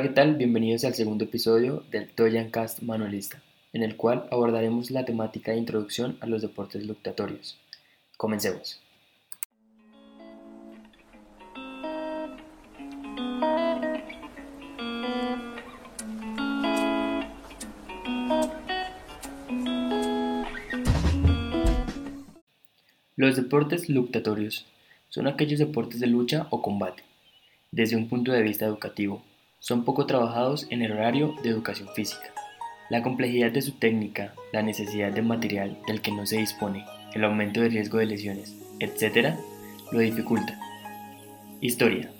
Hola, ¿qué tal? Bienvenidos al segundo episodio del Toyan Cast Manualista, en el cual abordaremos la temática de introducción a los deportes luctatorios. Comencemos. Los deportes luctatorios son aquellos deportes de lucha o combate, desde un punto de vista educativo, son poco trabajados en el horario de educación física. La complejidad de su técnica, la necesidad de material del que no se dispone, el aumento de riesgo de lesiones, etc., lo dificulta. Historia.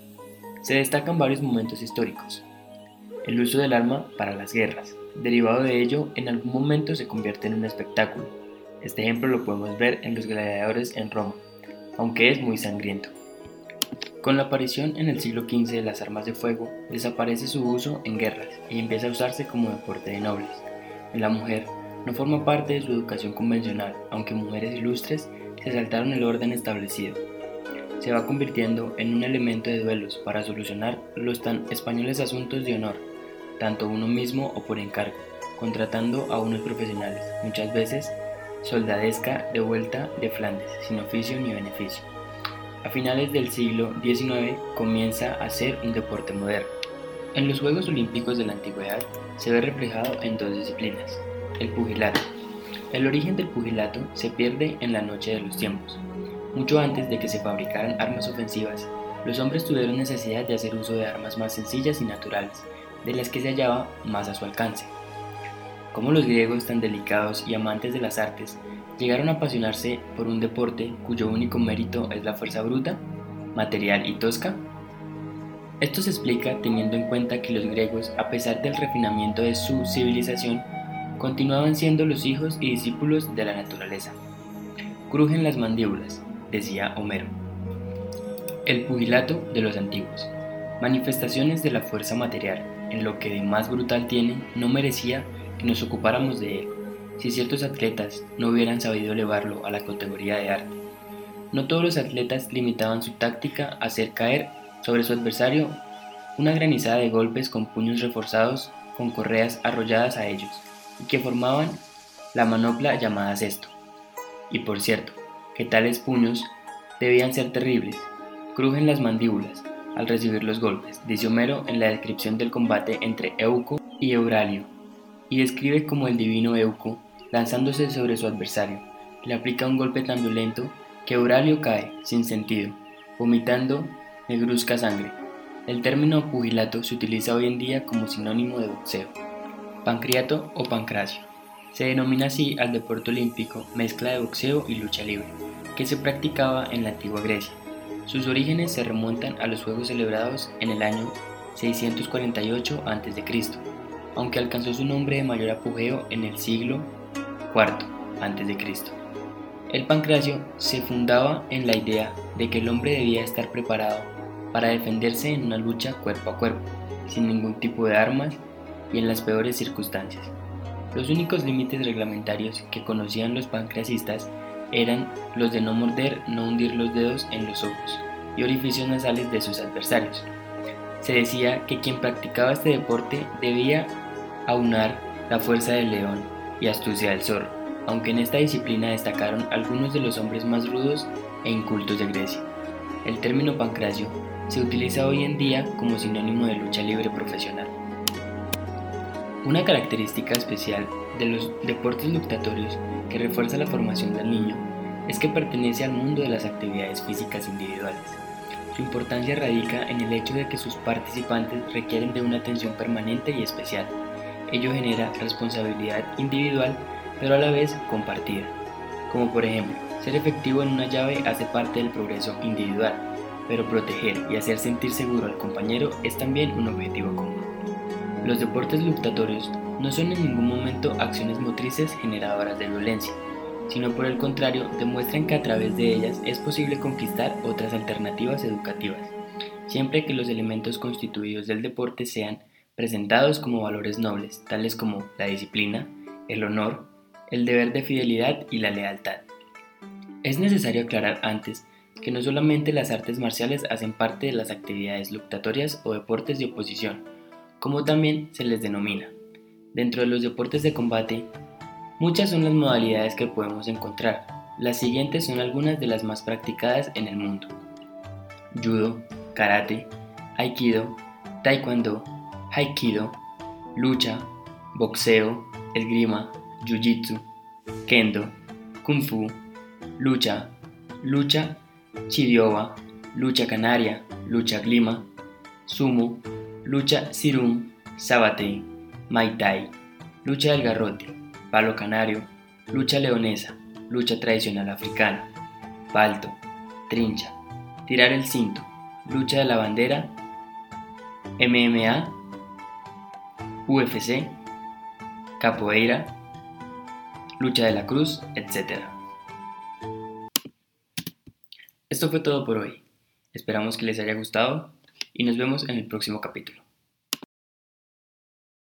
Se destacan varios momentos históricos. El uso del arma para las guerras. Derivado de ello, en algún momento se convierte en un espectáculo. Este ejemplo lo podemos ver en los gladiadores en Roma, aunque es muy sangriento. Con la aparición en el siglo XV de las armas de fuego, desaparece su uso en guerras y empieza a usarse como deporte de nobles. La mujer no forma parte de su educación convencional, aunque mujeres ilustres se saltaron el orden establecido. Se va convirtiendo en un elemento de duelos para solucionar los tan españoles asuntos de honor, tanto uno mismo o por encargo, contratando a unos profesionales, muchas veces soldadesca de vuelta de Flandes, sin oficio ni beneficio. A finales del siglo XIX comienza a ser un deporte moderno. En los Juegos Olímpicos de la Antigüedad se ve reflejado en dos disciplinas, el pugilato. El origen del pugilato se pierde en la noche de los tiempos. Mucho antes de que se fabricaran armas ofensivas, los hombres tuvieron necesidad de hacer uso de armas más sencillas y naturales, de las que se hallaba más a su alcance. Como los griegos, tan delicados y amantes de las artes, llegaron a apasionarse por un deporte cuyo único mérito es la fuerza bruta, material y tosca? Esto se explica teniendo en cuenta que los griegos, a pesar del refinamiento de su civilización, continuaban siendo los hijos y discípulos de la naturaleza. Crujen las mandíbulas, decía Homero. El pugilato de los antiguos. Manifestaciones de la fuerza material, en lo que de más brutal tiene, no merecía que nos ocupáramos de él si ciertos atletas no hubieran sabido elevarlo a la categoría de arte. No todos los atletas limitaban su táctica a hacer caer sobre su adversario una granizada de golpes con puños reforzados con correas arrolladas a ellos y que formaban la manopla llamada cesto. Y por cierto, que tales puños debían ser terribles, crujen las mandíbulas al recibir los golpes, dice Homero en la descripción del combate entre Euco y Euralio, y describe como el divino Euco lanzándose sobre su adversario. Le aplica un golpe tan violento que Euralio cae, sin sentido, vomitando negruzca sangre. El término pugilato se utiliza hoy en día como sinónimo de boxeo. Pancreato o pancracio. Se denomina así al deporte olímpico mezcla de boxeo y lucha libre, que se practicaba en la antigua Grecia. Sus orígenes se remontan a los juegos celebrados en el año 648 a.C., aunque alcanzó su nombre de mayor apogeo en el siglo de Cristo. El pancracio se fundaba en la idea de que el hombre debía estar preparado para defenderse en una lucha cuerpo a cuerpo, sin ningún tipo de armas y en las peores circunstancias. Los únicos límites reglamentarios que conocían los pancracistas eran los de no morder, no hundir los dedos en los ojos y orificios nasales de sus adversarios. Se decía que quien practicaba este deporte debía aunar la fuerza del león y astucia del zorro, aunque en esta disciplina destacaron algunos de los hombres más rudos e incultos de Grecia. El término pancracio se utiliza hoy en día como sinónimo de lucha libre profesional. Una característica especial de los deportes luctatorios que refuerza la formación del niño es que pertenece al mundo de las actividades físicas individuales. Su importancia radica en el hecho de que sus participantes requieren de una atención permanente y especial, ello genera responsabilidad individual, pero a la vez compartida. Como por ejemplo, ser efectivo en una llave hace parte del progreso individual, pero proteger y hacer sentir seguro al compañero es también un objetivo común. Los deportes luctatorios no son en ningún momento acciones motrices generadoras de violencia, sino por el contrario demuestran que a través de ellas es posible conquistar otras alternativas educativas, siempre que los elementos constituidos del deporte sean presentados como valores nobles, tales como la disciplina, el honor, el deber de fidelidad y la lealtad. Es necesario aclarar antes que no solamente las artes marciales hacen parte de las actividades luctatorias o deportes de oposición, como también se les denomina. Dentro de los deportes de combate, muchas son las modalidades que podemos encontrar. Las siguientes son algunas de las más practicadas en el mundo. Judo, karate, aikido, taekwondo, haikido, lucha, boxeo, esgrima, jiu-jitsu, kendo, kung fu, lucha, lucha chidioba, lucha canaria, lucha glima, sumo, lucha sirum, sabate, maitai, lucha del garrote, palo canario, lucha leonesa, lucha tradicional africana, palto, trincha, tirar el cinto, lucha de la bandera, MMA, UFC, capoeira, lucha de la cruz, etc. Esto fue todo por hoy. Esperamos que les haya gustado y nos vemos en el próximo capítulo.